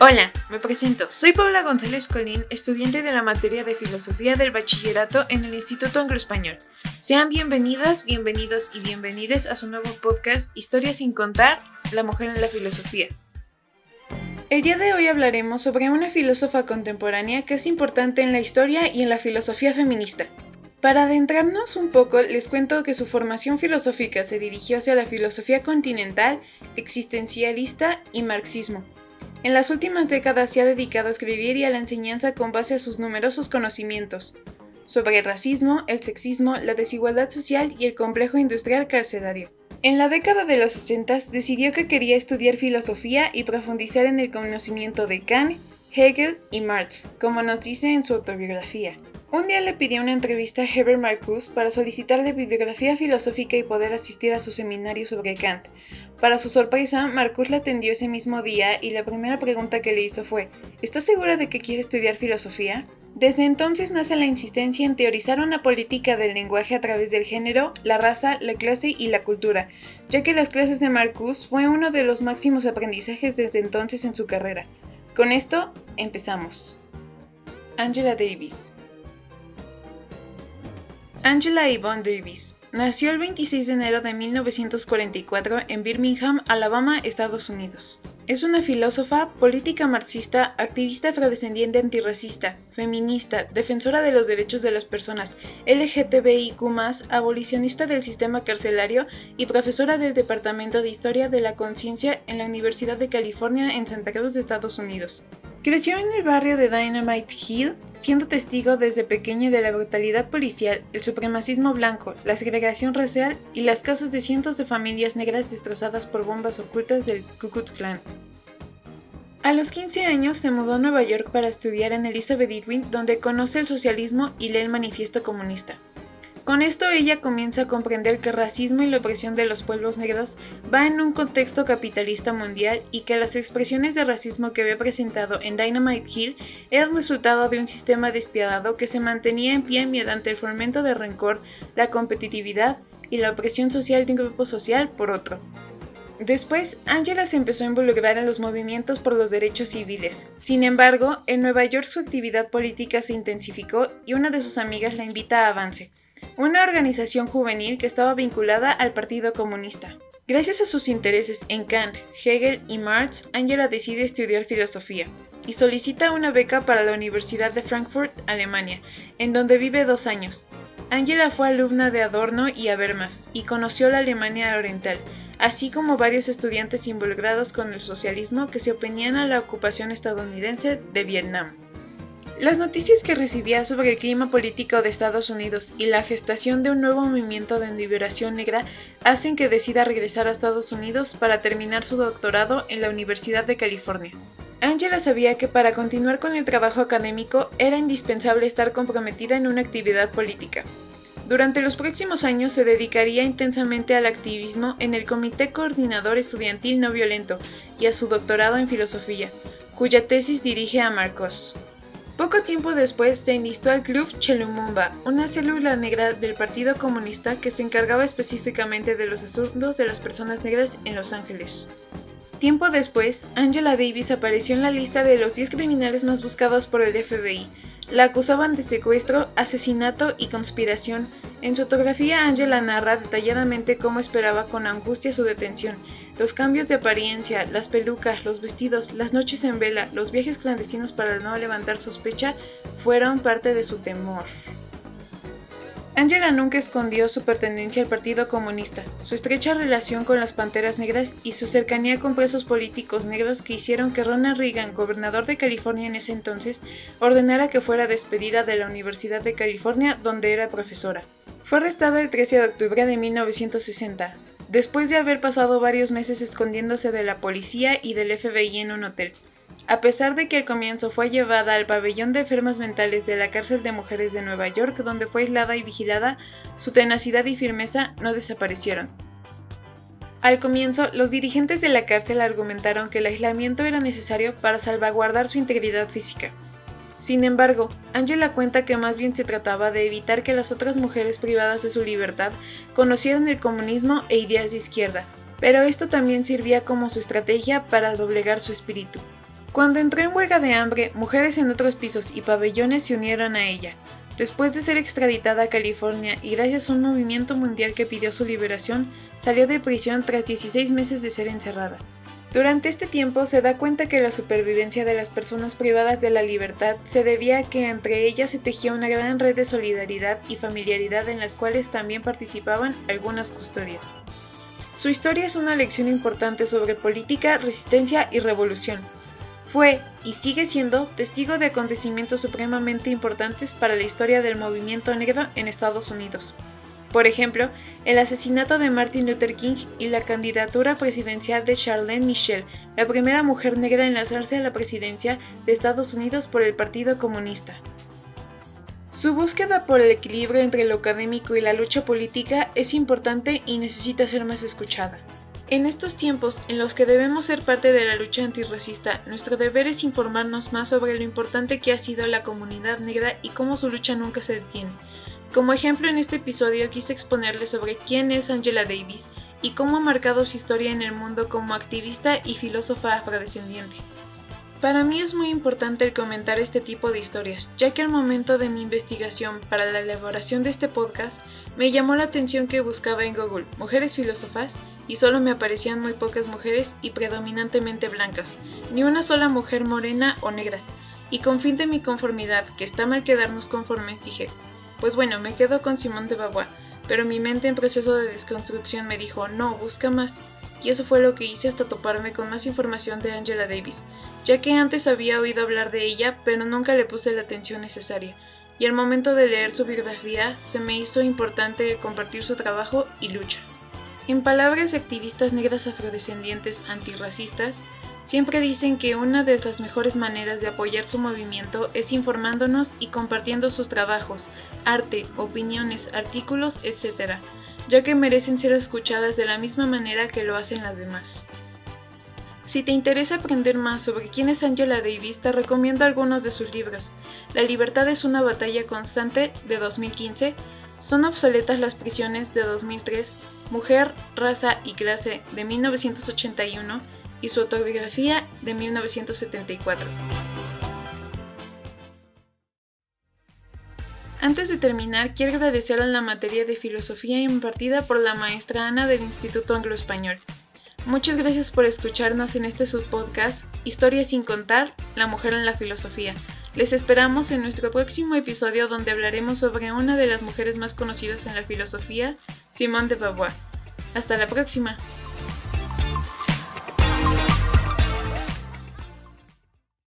Hola, me presento. Soy Paula González Colín, estudiante de la materia de Filosofía del Bachillerato en el Instituto Anglo-Español. Sean bienvenidas, bienvenidos y bienvenides a su nuevo podcast Historias sin contar, la mujer en la filosofía. El día de hoy hablaremos sobre una filósofa contemporánea que es importante en la historia y en la filosofía feminista. Para adentrarnos un poco, les cuento que su formación filosófica se dirigió hacia la filosofía continental, existencialista y marxismo. En las últimas décadas se ha dedicado a escribir y a la enseñanza con base a sus numerosos conocimientos sobre el racismo, el sexismo, la desigualdad social y el complejo industrial carcelario. En la década de los 60 decidió que quería estudiar filosofía y profundizar en el conocimiento de Kant, Hegel y Marx, como nos dice en su autobiografía. Un día le pidió una entrevista a Herbert Marcuse para solicitarle bibliografía filosófica y poder asistir a su seminario sobre Kant. Para su sorpresa, Marcuse la atendió ese mismo día y la primera pregunta que le hizo fue ¿Estás segura de que quiere estudiar filosofía? Desde entonces nace la insistencia en teorizar una política del lenguaje a través del género, la raza, la clase y la cultura, ya que las clases de Marcuse fue uno de los máximos aprendizajes desde entonces en su carrera. Con esto, empezamos. Angela Davis Angela Yvonne Davis nació el 26 de enero de 1944 en Birmingham, Alabama, Estados Unidos. Es una filósofa, política marxista, activista afrodescendiente antirracista, feminista, defensora de los derechos de las personas LGTBIQ, abolicionista del sistema carcelario y profesora del Departamento de Historia de la Conciencia en la Universidad de California en Santa Cruz Estados Unidos. Creció en el barrio de Dynamite Hill, siendo testigo desde pequeña de la brutalidad policial, el supremacismo blanco, la segregación racial y las casas de cientos de familias negras destrozadas por bombas ocultas del Ku Klux Klan. A los 15 años se mudó a Nueva York para estudiar en Elizabeth Irwin, donde conoce el socialismo y lee el manifiesto comunista. Con esto ella comienza a comprender que el racismo y la opresión de los pueblos negros va en un contexto capitalista mundial y que las expresiones de racismo que había presentado en Dynamite Hill eran resultado de un sistema despiadado que se mantenía en pie mediante el fomento de rencor, la competitividad y la opresión social de un grupo social por otro. Después, Angela se empezó a involucrar en los movimientos por los derechos civiles. Sin embargo, en Nueva York su actividad política se intensificó y una de sus amigas la invita a Avance, una organización juvenil que estaba vinculada al Partido Comunista. Gracias a sus intereses en Kant, Hegel y Marx, Angela decide estudiar filosofía y solicita una beca para la Universidad de Frankfurt, Alemania, en donde vive dos años. Angela fue alumna de Adorno y Habermas y conoció la Alemania Oriental, así como varios estudiantes involucrados con el socialismo que se oponían a la ocupación estadounidense de Vietnam. Las noticias que recibía sobre el clima político de Estados Unidos y la gestación de un nuevo movimiento de liberación negra hacen que decida regresar a Estados Unidos para terminar su doctorado en la Universidad de California. Angela sabía que para continuar con el trabajo académico era indispensable estar comprometida en una actividad política. Durante los próximos años se dedicaría intensamente al activismo en el Comité Coordinador Estudiantil No Violento y a su doctorado en filosofía, cuya tesis dirige a Marcos. Poco tiempo después se enlistó al Club Chelumumba, una célula negra del Partido Comunista que se encargaba específicamente de los asuntos de las personas negras en Los Ángeles. Tiempo después, Angela Davis apareció en la lista de los 10 criminales más buscados por el FBI. La acusaban de secuestro, asesinato y conspiración, en su autografía, Angela narra detalladamente cómo esperaba con angustia su detención, los cambios de apariencia, las pelucas, los vestidos, las noches en vela, los viajes clandestinos para no levantar sospecha fueron parte de su temor. Angela nunca escondió su pertenencia al Partido Comunista, su estrecha relación con las Panteras Negras y su cercanía con presos políticos negros que hicieron que Ronald Reagan, gobernador de California en ese entonces, ordenara que fuera despedida de la Universidad de California donde era profesora. Fue arrestada el 13 de octubre de 1960, después de haber pasado varios meses escondiéndose de la policía y del FBI en un hotel. A pesar de que al comienzo fue llevada al pabellón de enfermas mentales de la cárcel de mujeres de Nueva York, donde fue aislada y vigilada, su tenacidad y firmeza no desaparecieron. Al comienzo, los dirigentes de la cárcel argumentaron que el aislamiento era necesario para salvaguardar su integridad física. Sin embargo, Angela cuenta que más bien se trataba de evitar que las otras mujeres privadas de su libertad conocieran el comunismo e ideas de izquierda, pero esto también servía como su estrategia para doblegar su espíritu. Cuando entró en huelga de hambre, mujeres en otros pisos y pabellones se unieron a ella. Después de ser extraditada a California y gracias a un movimiento mundial que pidió su liberación, salió de prisión tras 16 meses de ser encerrada. Durante este tiempo se da cuenta que la supervivencia de las personas privadas de la libertad se debía a que entre ellas se tejía una gran red de solidaridad y familiaridad en las cuales también participaban algunas custodias. Su historia es una lección importante sobre política, resistencia y revolución. Fue, y sigue siendo, testigo de acontecimientos supremamente importantes para la historia del movimiento negro en Estados Unidos. Por ejemplo, el asesinato de Martin Luther King y la candidatura presidencial de Charlene Michel, la primera mujer negra en lanzarse a la presidencia de Estados Unidos por el Partido Comunista. Su búsqueda por el equilibrio entre lo académico y la lucha política es importante y necesita ser más escuchada. En estos tiempos en los que debemos ser parte de la lucha antirracista, nuestro deber es informarnos más sobre lo importante que ha sido la comunidad negra y cómo su lucha nunca se detiene. Como ejemplo en este episodio quise exponerles sobre quién es Angela Davis y cómo ha marcado su historia en el mundo como activista y filósofa afrodescendiente. Para mí es muy importante el comentar este tipo de historias, ya que al momento de mi investigación para la elaboración de este podcast, me llamó la atención que buscaba en Google mujeres filósofas y solo me aparecían muy pocas mujeres y predominantemente blancas, ni una sola mujer morena o negra. Y con fin de mi conformidad, que está mal quedarnos conformes, dije, pues bueno, me quedo con Simón de Beauvoir, pero mi mente en proceso de desconstrucción me dijo, no, busca más. Y eso fue lo que hice hasta toparme con más información de Angela Davis, ya que antes había oído hablar de ella, pero nunca le puse la atención necesaria. Y al momento de leer su biografía, se me hizo importante compartir su trabajo y lucha. En palabras de activistas negras afrodescendientes antirracistas, Siempre dicen que una de las mejores maneras de apoyar su movimiento es informándonos y compartiendo sus trabajos, arte, opiniones, artículos, etc., ya que merecen ser escuchadas de la misma manera que lo hacen las demás. Si te interesa aprender más sobre quién es Angela Davis, te recomiendo algunos de sus libros. La libertad es una batalla constante de 2015, Son obsoletas las prisiones de 2003, Mujer, raza y clase de 1981, y su autobiografía de 1974. Antes de terminar, quiero agradecer a la materia de filosofía impartida por la maestra Ana del Instituto Anglo-Español. Muchas gracias por escucharnos en este subpodcast Historia sin contar, la mujer en la filosofía. Les esperamos en nuestro próximo episodio donde hablaremos sobre una de las mujeres más conocidas en la filosofía, Simone de Beauvoir. Hasta la próxima.